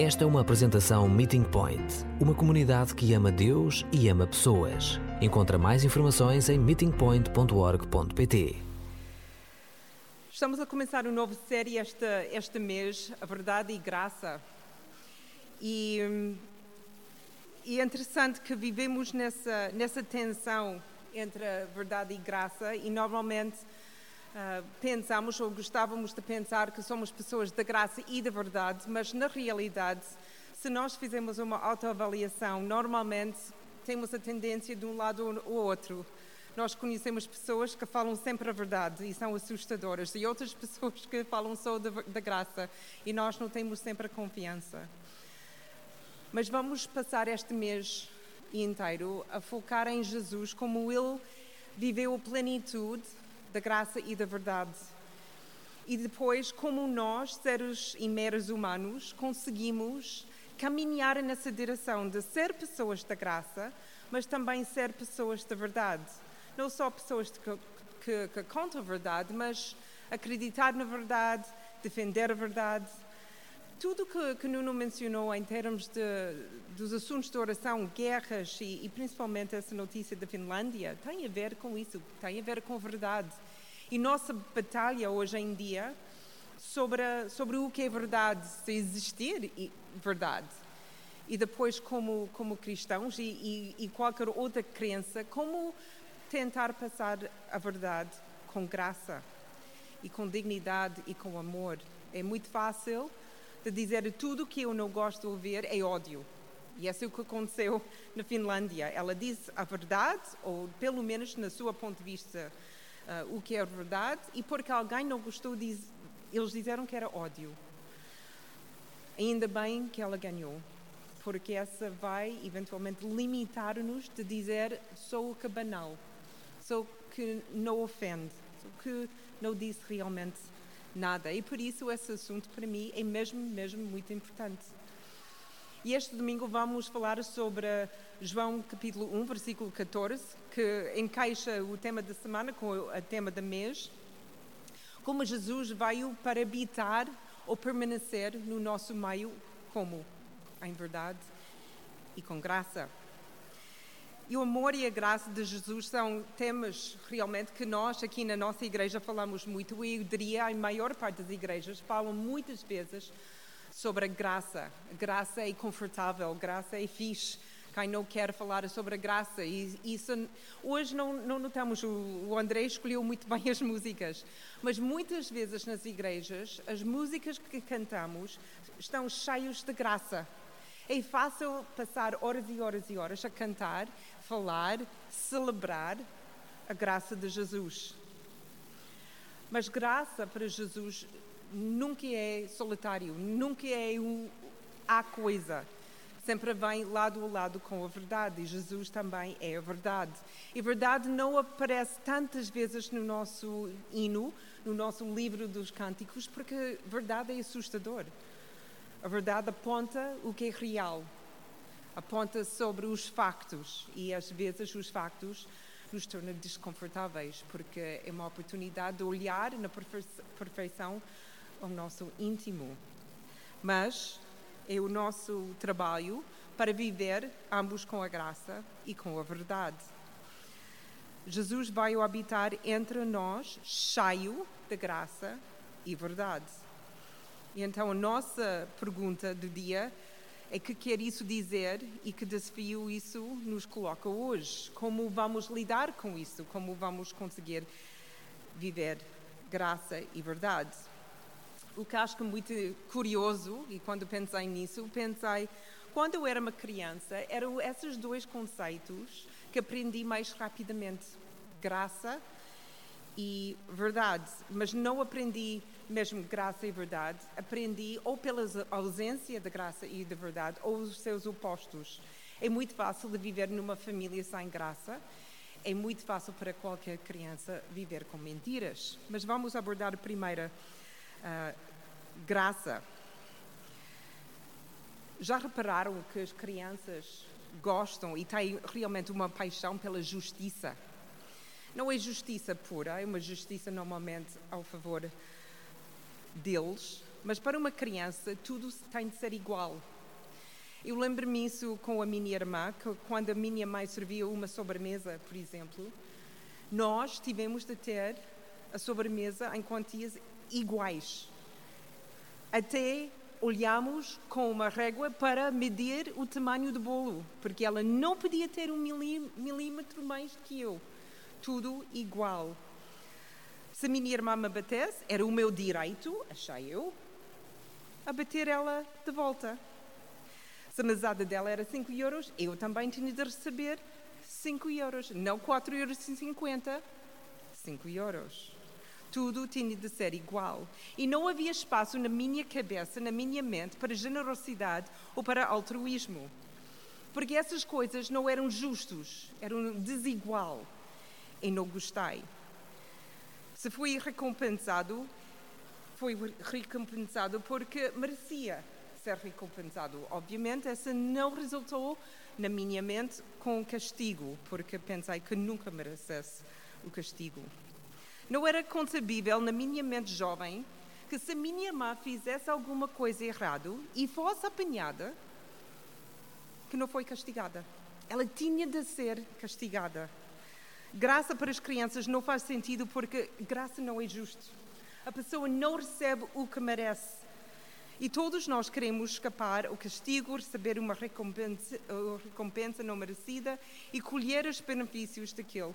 Esta é uma apresentação Meeting Point, uma comunidade que ama Deus e ama pessoas. Encontra mais informações em meetingpoint.org.pt. Estamos a começar uma nova série este, este mês, A Verdade e Graça. E, e é interessante que vivemos nessa, nessa tensão entre a verdade e graça, e normalmente uh, pensamos ou gostávamos de pensar que somos pessoas da graça e da verdade, mas na realidade, se nós fizermos uma autoavaliação, normalmente temos a tendência de um lado ou outro. Nós conhecemos pessoas que falam sempre a verdade e são assustadoras, e outras pessoas que falam só da, graça e nós não temos sempre a confiança. Mas vamos passar este mês inteiro a focar em Jesus, como ele viveu a plenitude da graça e da verdade. E depois, como nós, seres e meros humanos, conseguimos caminhar nessa direção de ser pessoas da graça, mas também ser pessoas da verdade. Não só pessoas que, que, que contam a verdade, mas acreditar na verdade, defender a verdade. Tudo que, que Nuno mencionou em termos de, dos assuntos de oração, guerras e, e principalmente essa notícia da Finlândia, tem a ver com isso, tem a ver com a verdade. E nossa batalha hoje em dia sobre, sobre o que é verdade, se existir verdade. E depois, como, como cristãos e, e, e qualquer outra crença, como tentar passar a verdade com graça e com dignidade e com amor. É muito fácil de dizer tudo que eu não gosto de ouvir é ódio. E é isso que aconteceu na Finlândia. Ela disse a verdade, ou pelo menos na sua ponto de vista, uh, o que é verdade, e porque alguém não gostou, diz, eles disseram que era ódio. Ainda bem que ela ganhou, porque essa vai eventualmente limitar-nos de dizer sou o que banal, sou o que não ofende, sou o que não disse realmente nada. E por isso esse assunto para mim é mesmo, mesmo muito importante. E este domingo vamos falar sobre João capítulo 1, versículo 14, que encaixa o tema da semana com o tema da mês. Como Jesus veio para habitar ou permanecer no nosso meio, como? Em verdade e com graça. E o amor e a graça de Jesus são temas realmente que nós aqui na nossa igreja falamos muito e eu diria a maior parte das igrejas falam muitas vezes sobre a graça. Graça é confortável, graça é fixe. Quem não quer falar sobre a graça. E isso, hoje não, não notamos, o André escolheu muito bem as músicas, mas muitas vezes nas igrejas, as músicas que cantamos estão cheias de graça. É fácil passar horas e horas e horas a cantar falar, celebrar a graça de Jesus. Mas graça para Jesus nunca é solitário, nunca é um, a coisa. Sempre vem lado a lado com a verdade, e Jesus também é a verdade. E verdade não aparece tantas vezes no nosso hino, no nosso livro dos cânticos, porque verdade é assustador. A verdade aponta o que é real, aponta sobre os factos e às vezes os factos nos tornam desconfortáveis porque é uma oportunidade de olhar na perfeição ao nosso íntimo. Mas é o nosso trabalho para viver ambos com a graça e com a verdade. Jesus vai habitar entre nós cheio de graça e verdade. E então a nossa pergunta do dia é que quer isso dizer e que desafio isso nos coloca hoje? Como vamos lidar com isso? Como vamos conseguir viver graça e verdade? O que acho que é muito curioso, e quando pensei nisso, pensei, quando eu era uma criança, eram esses dois conceitos que aprendi mais rapidamente: graça e verdade, mas não aprendi mesmo graça e verdade, aprendi ou pela ausência da graça e da verdade ou os seus opostos. É muito fácil de viver numa família sem graça, é muito fácil para qualquer criança viver com mentiras. Mas vamos abordar a primeira uh, graça. Já repararam que as crianças gostam e têm realmente uma paixão pela justiça? Não é justiça pura, é uma justiça normalmente ao favor deles, mas para uma criança tudo tem de ser igual. Eu lembro-me isso com a minha irmã, que quando a minha mãe servia uma sobremesa, por exemplo, nós tivemos de ter a sobremesa em quantias iguais. Até olhamos com uma régua para medir o tamanho do bolo, porque ela não podia ter um milímetro mais que eu. Tudo igual. Se a minha irmã me batesse, era o meu direito, achei eu, a bater ela de volta. Se a mesada dela era 5 euros, eu também tinha de receber 5 euros, não 4,50 euros, 5 euros. Tudo tinha de ser igual. E não havia espaço na minha cabeça, na minha mente, para generosidade ou para altruísmo. Porque essas coisas não eram justos, eram desigual. E não gostei. Se fui recompensado, foi recompensado porque merecia ser recompensado. Obviamente, essa não resultou na minha mente com castigo, porque pensei que nunca merecesse o castigo. Não era concebível na minha mente jovem que se minha irmã fizesse alguma coisa errada e fosse apanhada, que não foi castigada. Ela tinha de ser castigada. Graça para as crianças não faz sentido porque graça não é justo. A pessoa não recebe o que merece. E todos nós queremos escapar ao castigo, receber uma recompensa, recompensa não merecida e colher os benefícios daquilo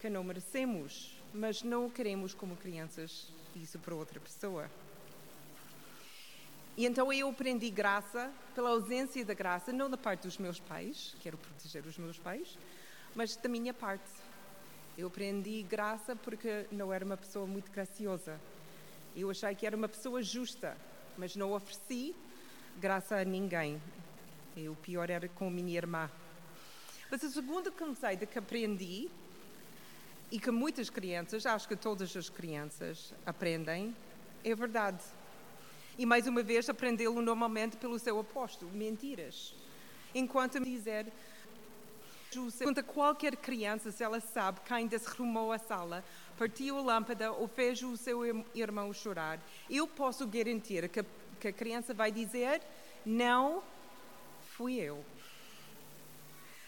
que não merecemos. Mas não queremos, como crianças, isso para outra pessoa. E então eu aprendi graça pela ausência da graça, não da parte dos meus pais, quero proteger os meus pais, mas da minha parte. Eu aprendi graça porque não era uma pessoa muito graciosa. Eu achei que era uma pessoa justa, mas não ofereci graça a ninguém. E o pior era com a minha irmã. Mas o segundo conceito que aprendi, e que muitas crianças, acho que todas as crianças aprendem, é verdade. E mais uma vez aprendê-lo normalmente pelo seu oposto, mentiras. Enquanto me dizer Pergunta qualquer criança se ela sabe quem desrumou a sala, partiu a lâmpada ou fez o seu irmão chorar. Eu posso garantir que, que a criança vai dizer: Não, fui eu.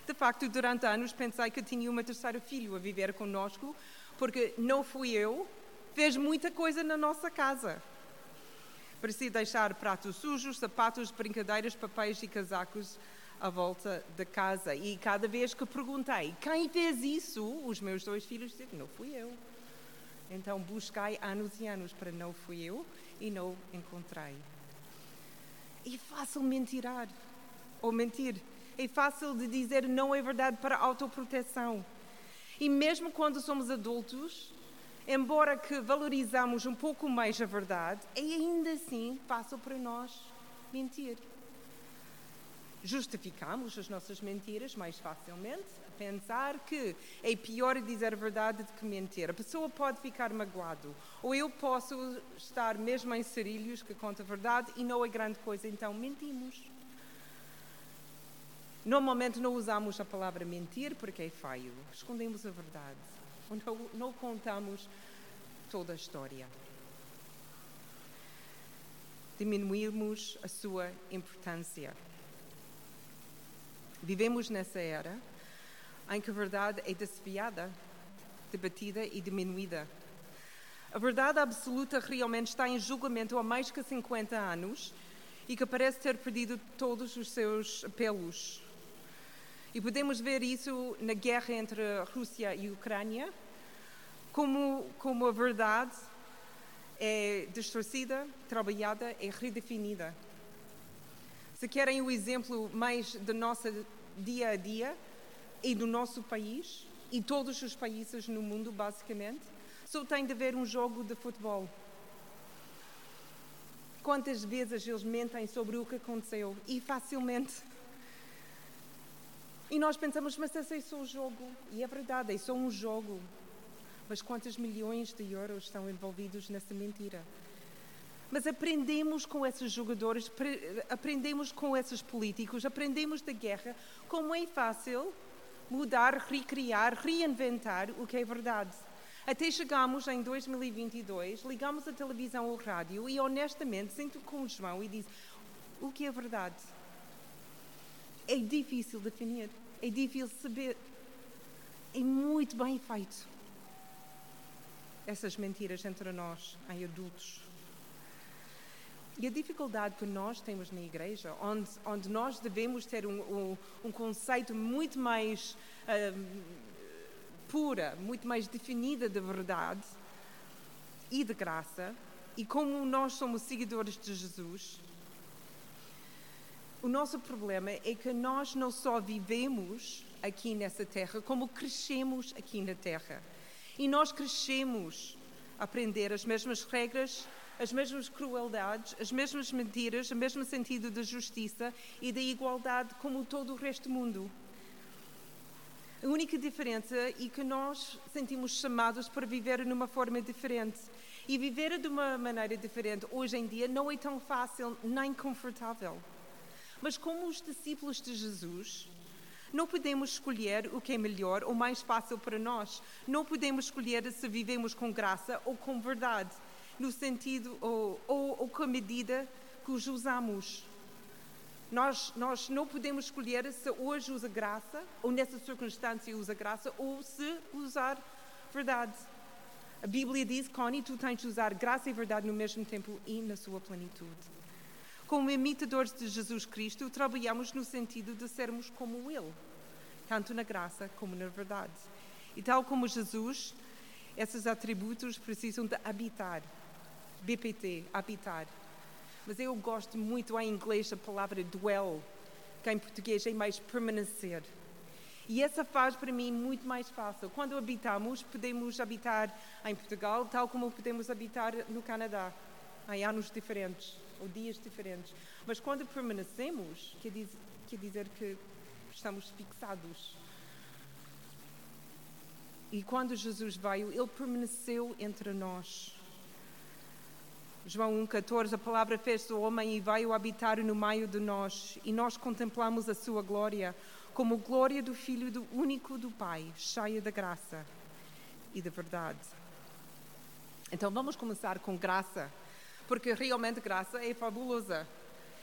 De facto, durante anos pensei que tinha uma terceira filha a viver conosco, porque não fui eu, fez muita coisa na nossa casa. Parecia deixar pratos sujos, sapatos, brincadeiras, papéis e casacos à volta da casa. E cada vez que perguntei quem fez isso, os meus dois filhos disseram: não fui eu. Então busquei anos e anos para não fui eu e não encontrei. É fácil mentirar ou mentir. É fácil de dizer não é verdade para autoproteção. E mesmo quando somos adultos, embora que valorizamos um pouco mais a verdade, é ainda assim fácil para nós mentir justificamos as nossas mentiras mais facilmente, a pensar que é pior dizer a verdade do que mentir. A pessoa pode ficar magoado, ou eu posso estar mesmo em serilhos que conta a verdade e não é grande coisa, então mentimos. Normalmente não usamos a palavra mentir porque é feio, escondemos a verdade, ou não, não contamos toda a história. Diminuirmos a sua importância. Vivemos nessa era em que a verdade é desviada, debatida e diminuída. A verdade absoluta realmente está em julgamento há mais de 50 anos e que parece ter perdido todos os seus apelos. E podemos ver isso na guerra entre a Rússia e a Ucrânia, como, como a verdade é distorcida, trabalhada e redefinida. Se querem o exemplo mais do nosso dia a dia e do nosso país e todos os países no mundo, basicamente, só tem de ver um jogo de futebol. Quantas vezes eles mentem sobre o que aconteceu e facilmente. E nós pensamos, mas esse é só um jogo. E é verdade, é só um jogo. Mas quantos milhões de euros estão envolvidos nessa mentira? Mas aprendemos com esses jogadores, aprendemos com esses políticos, aprendemos da guerra como é fácil mudar, recriar, reinventar o que é verdade. Até chegamos em 2022, ligamos a televisão ou rádio e honestamente sinto com o João e diz: o que é verdade? É difícil definir, é difícil saber. É muito bem feito. Essas mentiras entre nós, em adultos. E a dificuldade que nós temos na igreja, onde, onde nós devemos ter um, um, um conceito muito mais uh, pura, muito mais definida de verdade e de graça, e como nós somos seguidores de Jesus, o nosso problema é que nós não só vivemos aqui nessa terra, como crescemos aqui na terra. E nós crescemos aprender as mesmas regras, as mesmas crueldades, as mesmas mentiras, o mesmo sentido de justiça e da igualdade como todo o resto do mundo. A única diferença é que nós sentimos chamados para viver numa forma diferente. E viver de uma maneira diferente hoje em dia não é tão fácil nem confortável. Mas como os discípulos de Jesus, não podemos escolher o que é melhor ou mais fácil para nós. Não podemos escolher se vivemos com graça ou com verdade, no sentido ou, ou, ou com a medida que os usamos. Nós, nós não podemos escolher se hoje usa graça, ou nessa circunstância usa graça, ou se usar verdade. A Bíblia diz, Connie, tu tens de usar graça e verdade no mesmo tempo e na sua plenitude. Como imitadores de Jesus Cristo, trabalhamos no sentido de sermos como Ele, tanto na graça como na verdade. E tal como Jesus, esses atributos precisam de habitar. BPT, habitar mas eu gosto muito em inglês da palavra dwell, que em português é mais permanecer. E essa faz para mim muito mais fácil. Quando habitamos, podemos habitar em Portugal, tal como podemos habitar no Canadá, em anos diferentes ou dias diferentes. Mas quando permanecemos, quer dizer, quer dizer que estamos fixados. E quando Jesus veio, ele permaneceu entre nós. João 1,14, a palavra fez-se homem e veio habitar no meio de nós, e nós contemplamos a sua glória, como glória do Filho do único do Pai, cheia da graça e da verdade. Então vamos começar com graça, porque realmente graça é fabulosa.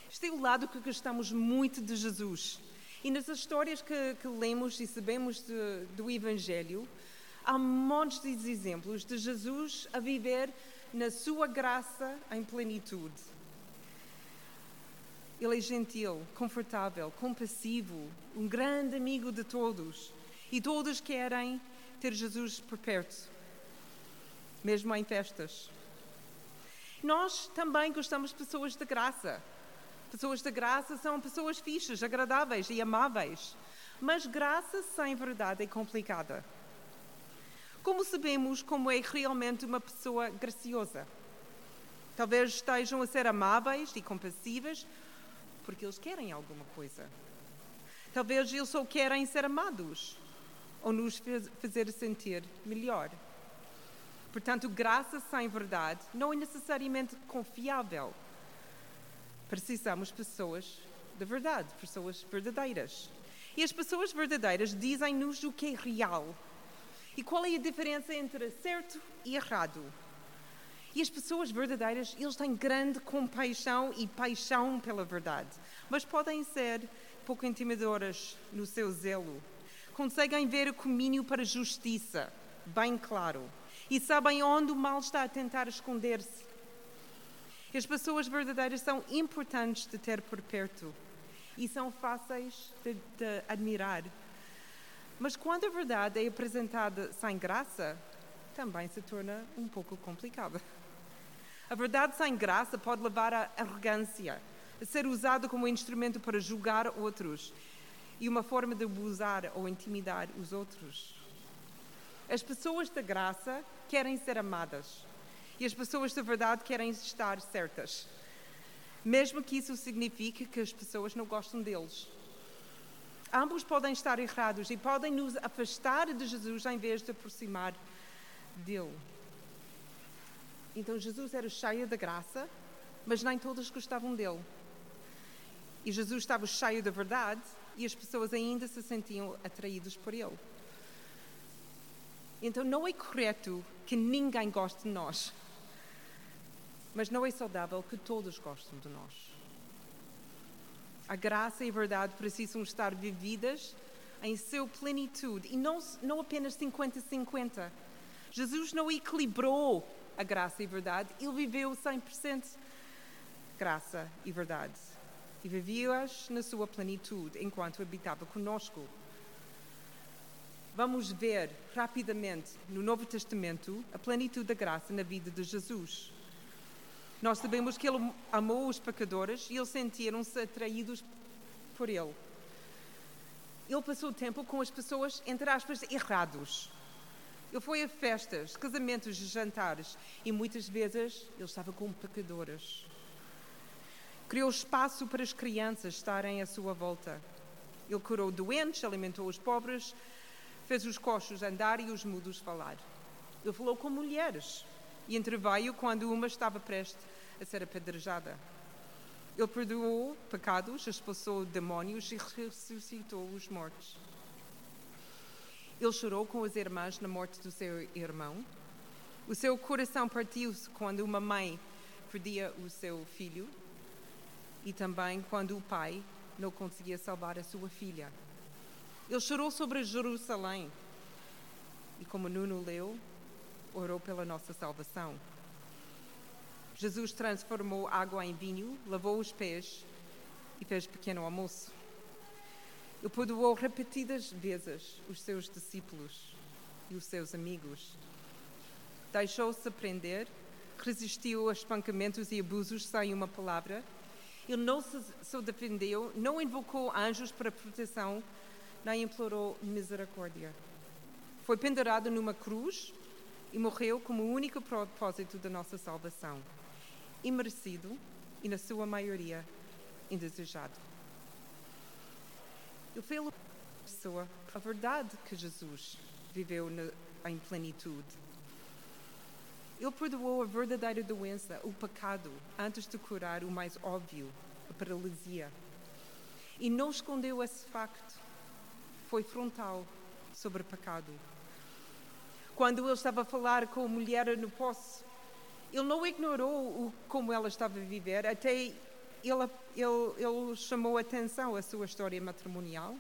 Este é o lado que gostamos muito de Jesus. E nas histórias que, que lemos e sabemos de, do Evangelho, há montes de exemplos de Jesus a viver na sua graça em plenitude. Ele é gentil, confortável, compassivo, um grande amigo de todos. E todos querem ter Jesus por perto, mesmo em festas. Nós também gostamos de pessoas de graça. Pessoas de graça são pessoas fixas, agradáveis e amáveis. Mas graça sem verdade é complicada. Como sabemos como é realmente uma pessoa graciosa? Talvez estejam a ser amáveis e compassíveis porque eles querem alguma coisa. Talvez eles só querem ser amados ou nos fazer sentir melhor. Portanto, graça sem verdade não é necessariamente confiável. Precisamos de pessoas de verdade, pessoas verdadeiras. E as pessoas verdadeiras dizem-nos o que é real e qual é a diferença entre certo e errado? E as pessoas verdadeiras, eles têm grande compaixão e paixão pela verdade, mas podem ser pouco intimidadoras no seu zelo. Conseguem ver o caminho para a justiça, bem claro, e sabem onde o mal está a tentar esconder-se. As pessoas verdadeiras são importantes de ter por perto e são fáceis de, de admirar. Mas quando a verdade é apresentada sem graça, também se torna um pouco complicada. A verdade sem graça pode levar à arrogância, a ser usada como instrumento para julgar outros e uma forma de abusar ou intimidar os outros. As pessoas da graça querem ser amadas e as pessoas da verdade querem estar certas, mesmo que isso signifique que as pessoas não gostam deles ambos podem estar errados e podem nos afastar de Jesus em vez de aproximar dele. Então Jesus era cheio da graça, mas nem todos gostavam dele. E Jesus estava cheio da verdade e as pessoas ainda se sentiam atraídas por ele. Então não é correto que ninguém goste de nós. Mas não é saudável que todos gostem de nós. A graça e a verdade precisam estar vividas em seu plenitude e não, não apenas 50-50. Jesus não equilibrou a graça e a verdade, ele viveu 100% graça e verdade e vivia-as na sua plenitude enquanto habitava conosco. Vamos ver rapidamente no Novo Testamento a plenitude da graça na vida de Jesus. Nós sabemos que ele amou os pecadores e eles sentiram-se atraídos por ele. Ele passou tempo com as pessoas, entre aspas, errados. Ele foi a festas, casamentos, jantares e muitas vezes ele estava com pecadores. Criou espaço para as crianças estarem à sua volta. Ele curou doentes, alimentou os pobres, fez os coxos andar e os mudos falar. Ele falou com mulheres e interveio quando uma estava prestes a ser apedrejada. Ele perdoou pecados, expulsou demónios e ressuscitou os mortos. Ele chorou com as irmãs na morte do seu irmão. O seu coração partiu-se quando uma mãe perdia o seu filho e também quando o pai não conseguia salvar a sua filha. Ele chorou sobre Jerusalém e, como Nuno leu, orou pela nossa salvação. Jesus transformou água em vinho, lavou os pés e fez pequeno almoço. Ele perdoou repetidas vezes os seus discípulos e os seus amigos. Deixou-se prender, resistiu a espancamentos e abusos sem uma palavra ele não se, se defendeu, não invocou anjos para proteção, nem implorou misericórdia. Foi pendurado numa cruz e morreu como o único propósito da nossa salvação. Imerecido e, na sua maioria, indesejado. Ele fez pessoa a verdade que Jesus viveu na, em plenitude ele perdoou a verdadeira doença, o pecado, antes de curar o mais óbvio, a paralisia. E não escondeu esse facto. Foi frontal sobre o pecado. Quando ele estava a falar com a mulher no poço, ele não ignorou o, como ela estava a viver, até ele, ele, ele chamou atenção à sua história matrimonial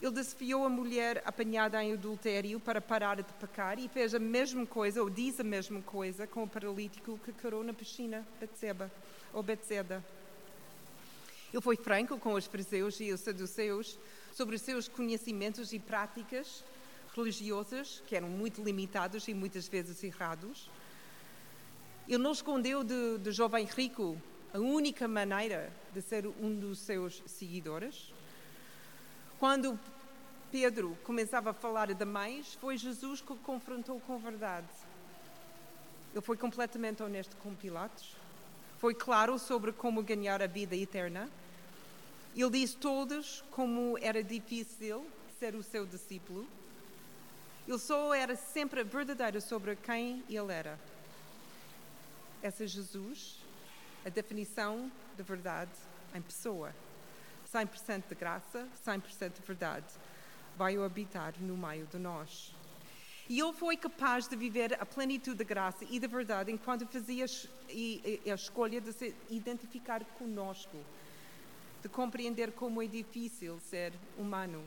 ele desafiou a mulher apanhada em adultério para parar de pecar e fez a mesma coisa, ou diz a mesma coisa, com o paralítico que curou na piscina Betseba, ou Betseda. Ele foi franco com os fariseus e os saduceus sobre os seus conhecimentos e práticas religiosas, que eram muito limitados e muitas vezes errados. Ele não escondeu do, do jovem rico a única maneira de ser um dos seus seguidores. Quando Pedro começava a falar demais, foi Jesus que o confrontou com a verdade. Ele foi completamente honesto com Pilatos, foi claro sobre como ganhar a vida eterna. Ele disse todos como era difícil ser o seu discípulo. Ele só era sempre verdadeiro sobre quem ele era. Essa é Jesus, a definição de verdade em pessoa. 100% de graça, 100% de verdade vai habitar no meio de nós. E ele foi capaz de viver a plenitude da graça e da verdade enquanto fazia a escolha de se identificar conosco, de compreender como é difícil ser humano.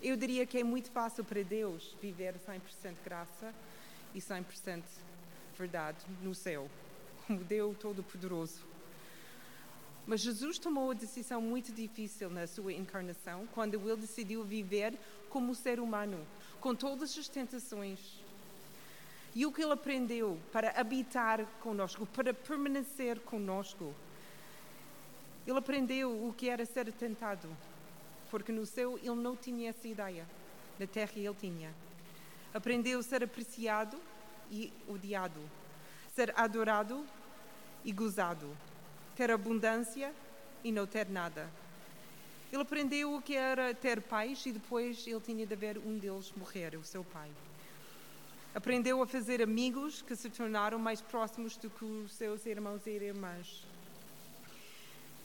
Eu diria que é muito fácil para Deus viver 100% graça e 100% verdade no céu, como Deus Todo-Poderoso. Mas Jesus tomou uma decisão muito difícil na sua encarnação, quando ele decidiu viver como ser humano, com todas as tentações. E o que ele aprendeu para habitar conosco, para permanecer conosco. Ele aprendeu o que era ser tentado, porque no céu ele não tinha essa ideia, na terra ele tinha. Aprendeu a ser apreciado e odiado, ser adorado e gozado ter abundância e não ter nada. Ele aprendeu o que era ter pais e depois ele tinha de ver um deles morrer, o seu pai. Aprendeu a fazer amigos que se tornaram mais próximos do que os seus irmãos e irmãs.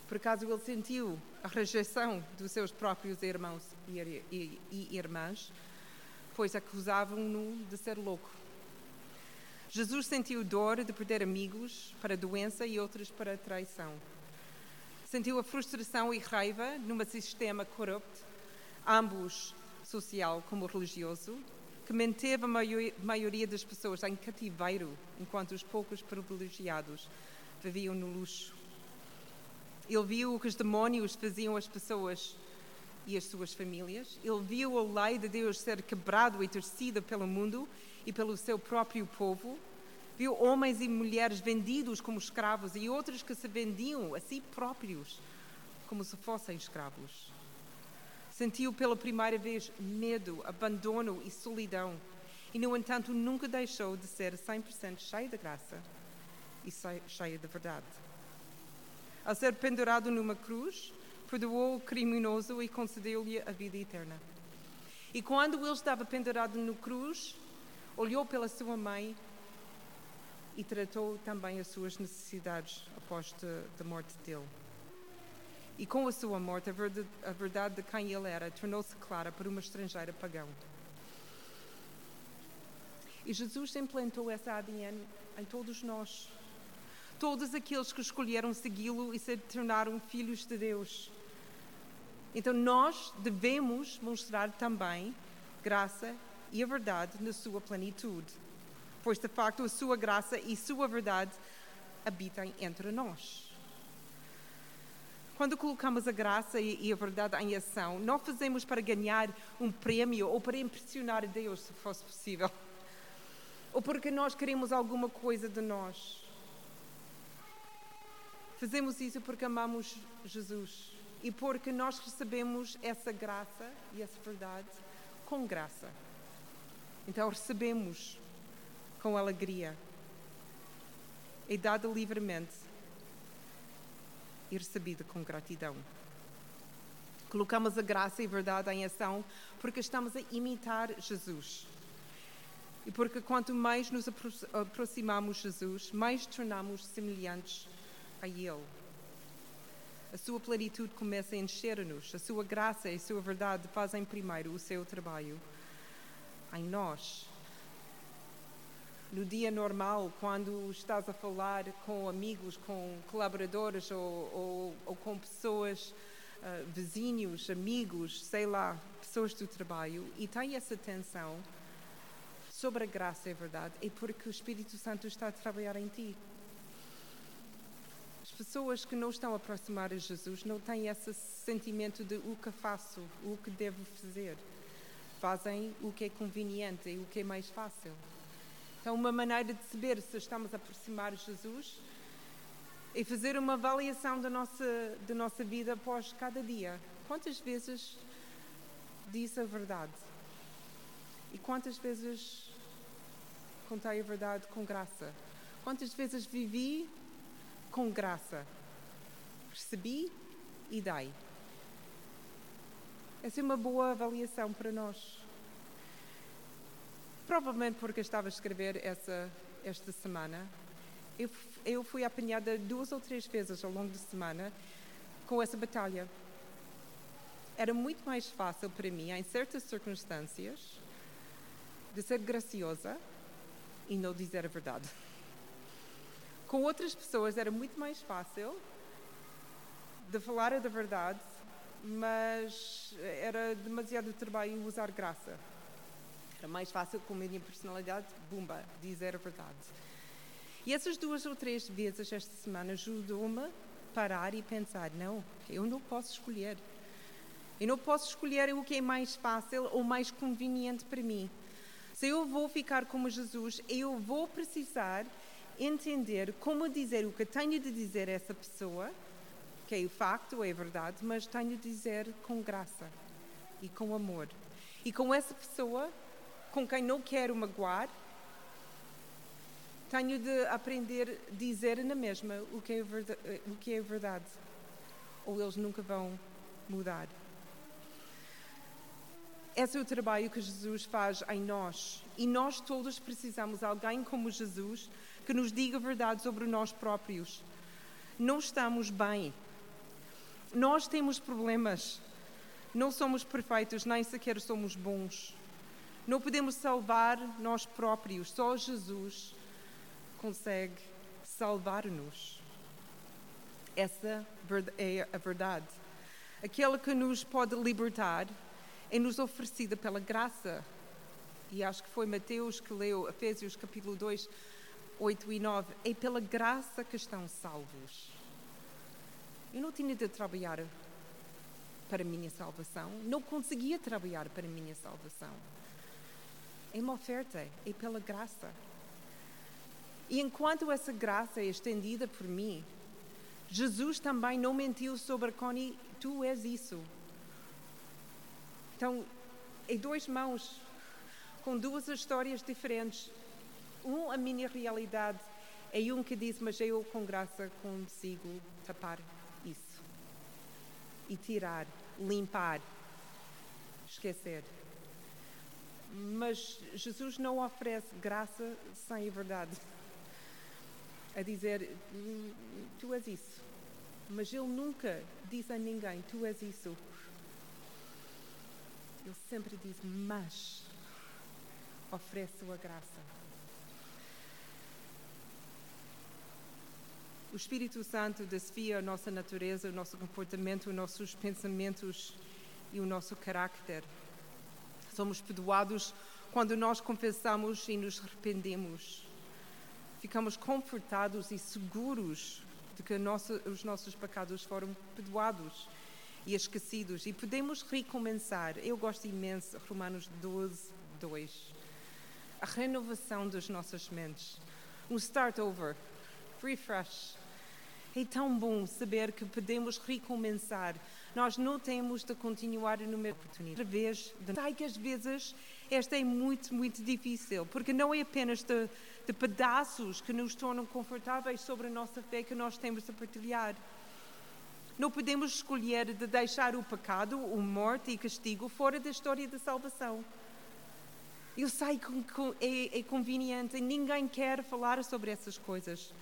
Por acaso ele sentiu a rejeição dos seus próprios irmãos e, e, e irmãs, pois acusavam-no de ser louco. Jesus sentiu dor de perder amigos para doença e outros para traição. Sentiu a frustração e raiva num sistema corrupto, ambos social como religioso, que manteve a maioria das pessoas em cativeiro, enquanto os poucos privilegiados viviam no luxo. Ele viu o que os demónios faziam às pessoas e às suas famílias. Ele viu a lei de Deus ser quebrado e torcida pelo mundo e pelo seu próprio povo. Viu homens e mulheres vendidos como escravos e outros que se vendiam a si próprios como se fossem escravos. Sentiu pela primeira vez medo, abandono e solidão. E, no entanto, nunca deixou de ser 100% cheio de graça e cheio de verdade. Ao ser pendurado numa cruz, perdoou o criminoso e concedeu-lhe a vida eterna. E quando ele estava pendurado no cruz, olhou pela sua mãe e tratou também as suas necessidades após a morte dele. E com a sua morte, a verdade, a verdade de quem ele era tornou-se clara para uma estrangeira pagã. E Jesus implantou essa ADN em todos nós. Todos aqueles que escolheram segui-lo e se tornaram filhos de Deus. Então nós devemos mostrar também graça e a verdade na sua plenitude, pois de facto a sua graça e sua verdade habitam entre nós. Quando colocamos a graça e a verdade em ação, não fazemos para ganhar um prêmio ou para impressionar Deus, se fosse possível, ou porque nós queremos alguma coisa de nós. Fazemos isso porque amamos Jesus e porque nós recebemos essa graça e essa verdade com graça. Então recebemos com alegria. É dada livremente e recebida com gratidão. Colocamos a graça e a verdade em ação porque estamos a imitar Jesus. E porque quanto mais nos aproximamos de Jesus, mais tornamos semelhantes a Ele a sua plenitude começa a encher-nos, a sua graça e a sua verdade fazem primeiro o seu trabalho em nós. No dia normal, quando estás a falar com amigos, com colaboradores ou, ou, ou com pessoas, uh, vizinhos, amigos, sei lá, pessoas do trabalho, e tem essa tensão sobre a graça e a verdade, é porque o Espírito Santo está a trabalhar em ti pessoas que não estão a aproximar a Jesus não têm esse sentimento de o que faço, o que devo fazer. Fazem o que é conveniente e o que é mais fácil. Então, uma maneira de saber se estamos a aproximar Jesus é fazer uma avaliação da nossa, da nossa vida após cada dia. Quantas vezes disse a verdade? E quantas vezes contei a verdade com graça? Quantas vezes vivi com graça. Recebi e dai. Essa é uma boa avaliação para nós. Provavelmente porque estava a escrever essa, esta semana, eu, eu fui apanhada duas ou três vezes ao longo da semana com essa batalha. Era muito mais fácil para mim, em certas circunstâncias, de ser graciosa e não dizer a verdade. Com outras pessoas era muito mais fácil de falar a da verdade, mas era demasiado trabalho usar graça. Era mais fácil com a minha personalidade, bumba, dizer a verdade. E essas duas ou três vezes esta semana ajudou-me a parar e pensar: não, eu não posso escolher. Eu não posso escolher o que é mais fácil ou mais conveniente para mim. Se eu vou ficar como Jesus, eu vou precisar entender como dizer o que tenho de dizer a essa pessoa, que é o facto, é verdade, mas tenho de dizer com graça e com amor. E com essa pessoa com quem não quero magoar, tenho de aprender a dizer na mesma o que, é verdade, o que é verdade. Ou eles nunca vão mudar. Esse é o trabalho que Jesus faz em nós. E nós todos precisamos de alguém como Jesus que nos diga a verdade sobre nós próprios. Não estamos bem. Nós temos problemas. Não somos perfeitos, nem sequer somos bons. Não podemos salvar nós próprios, só Jesus consegue salvar-nos. Essa é a verdade. Aquela que nos pode libertar é nos oferecida pela graça. E acho que foi Mateus que leu Efésios capítulo 2, 8 e 9. É pela graça que estão salvos. Eu não tinha de trabalhar para a minha salvação, não conseguia trabalhar para a minha salvação. É uma oferta, é pela graça. E enquanto essa graça é estendida por mim, Jesus também não mentiu sobre Connie, tu és isso. Então, em duas mãos, com duas histórias diferentes. Um, a minha realidade, é um que diz, mas eu com graça consigo tapar isso. E tirar, limpar, esquecer. Mas Jesus não oferece graça sem verdade. A dizer, tu és isso. Mas ele nunca diz a ninguém, tu és isso. Ele sempre diz, mas oferece a graça. O Espírito Santo desafia a nossa natureza, o nosso comportamento, os nossos pensamentos e o nosso caráter. Somos perdoados quando nós confessamos e nos arrependemos. Ficamos confortados e seguros de que os nossos pecados foram perdoados e esquecidos e podemos recomeçar. Eu gosto imenso, Romanos 12, 2. A renovação das nossas mentes. Um start over, refresh. É tão bom saber que podemos recomeçar. Nós não temos de continuar mesmo oportunidade. Vez, sei que às vezes esta é muito, muito difícil, porque não é apenas de, de pedaços que nos tornam confortáveis sobre a nossa fé que nós temos de partilhar. Não podemos escolher de deixar o pecado, o morte e castigo fora da história da salvação. Eu sei que é, é conveniente ninguém quer falar sobre essas coisas.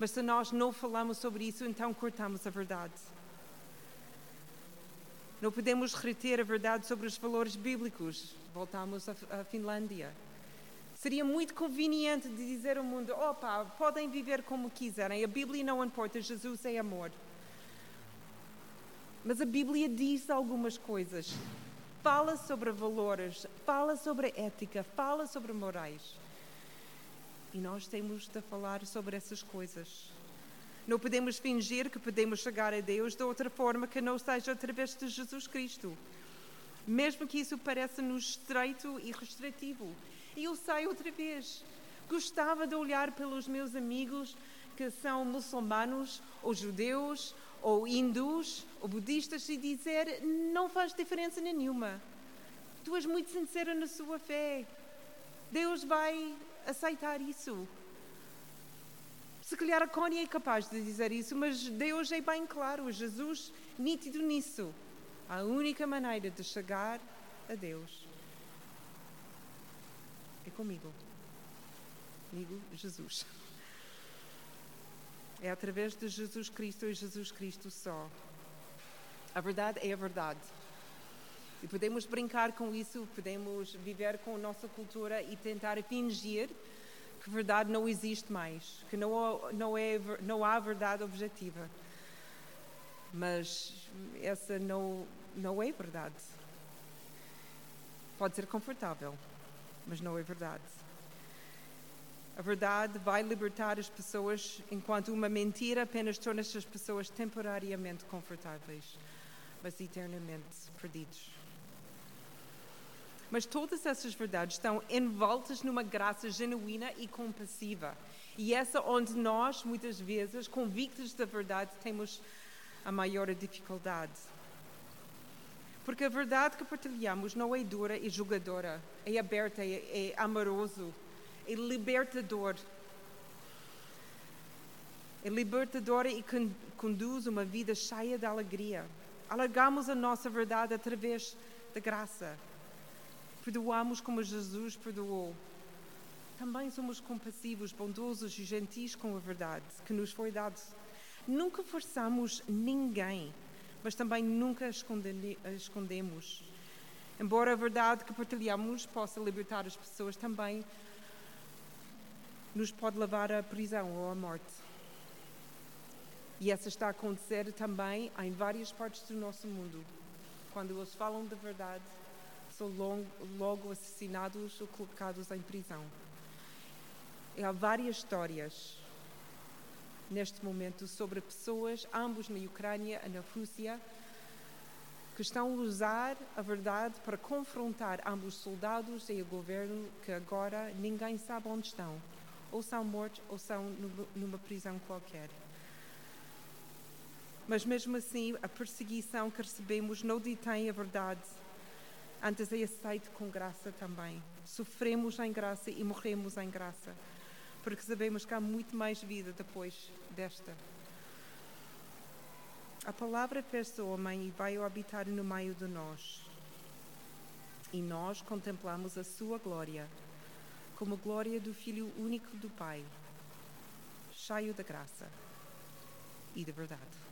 Mas se nós não falamos sobre isso, então cortamos a verdade. Não podemos reter a verdade sobre os valores bíblicos. Voltamos à Finlândia. Seria muito conveniente de dizer ao mundo: opa, podem viver como quiserem, a Bíblia não importa, Jesus é amor. Mas a Bíblia diz algumas coisas. Fala sobre valores, fala sobre ética, fala sobre morais. E nós temos de falar sobre essas coisas. Não podemos fingir que podemos chegar a Deus de outra forma que não seja através de Jesus Cristo. Mesmo que isso pareça-nos estreito e restritivo. E eu sei outra vez, gostava de olhar pelos meus amigos que são muçulmanos ou judeus ou hindus ou budistas e dizer não faz diferença nenhuma. Tu és muito sincera na sua fé. Deus vai aceitar isso. Se calhar a Connie é capaz de dizer isso, mas Deus é bem claro, Jesus nítido nisso. A única maneira de chegar a Deus é comigo. Comigo, Jesus. É através de Jesus Cristo e Jesus Cristo só. A verdade é a verdade. E podemos brincar com isso, podemos viver com a nossa cultura e tentar fingir que verdade não existe mais, que não, não, é, não há verdade objetiva. Mas essa não, não é verdade. Pode ser confortável, mas não é verdade. A verdade vai libertar as pessoas, enquanto uma mentira apenas torna as pessoas temporariamente confortáveis, mas eternamente perdidos. Mas todas essas verdades estão envoltas numa graça genuína e compassiva. E essa onde nós, muitas vezes, convictos da verdade, temos a maior dificuldade. Porque a verdade que partilhamos não é dura e julgadora, é aberta, é, é amoroso, é libertador. É libertadora e conduz uma vida cheia de alegria. Alargamos a nossa verdade através da graça. Perdoamos como Jesus perdoou. Também somos compassivos, bondosos e gentis com a verdade que nos foi dada. Nunca forçamos ninguém, mas também nunca a escondemos. Embora a verdade que partilhamos possa libertar as pessoas, também nos pode levar à prisão ou à morte. E essa está a acontecer também em várias partes do nosso mundo. Quando eles falam da verdade, são logo, assassinados ou colocados em prisão. E há várias histórias neste momento sobre pessoas, ambos na Ucrânia e na Rússia, que estão a usar a verdade para confrontar ambos os soldados e o governo que agora ninguém sabe onde estão. Ou são mortos ou são numa prisão qualquer. Mas mesmo assim, a perseguição que recebemos não detém a verdade. Antes é aceito com graça também. Sofremos em graça e morremos em graça. Porque sabemos que há muito mais vida depois desta. A palavra fez-se homem e veio habitar no meio de nós. E nós contemplamos a sua glória, como a glória do Filho único do Pai, cheio da graça e da verdade.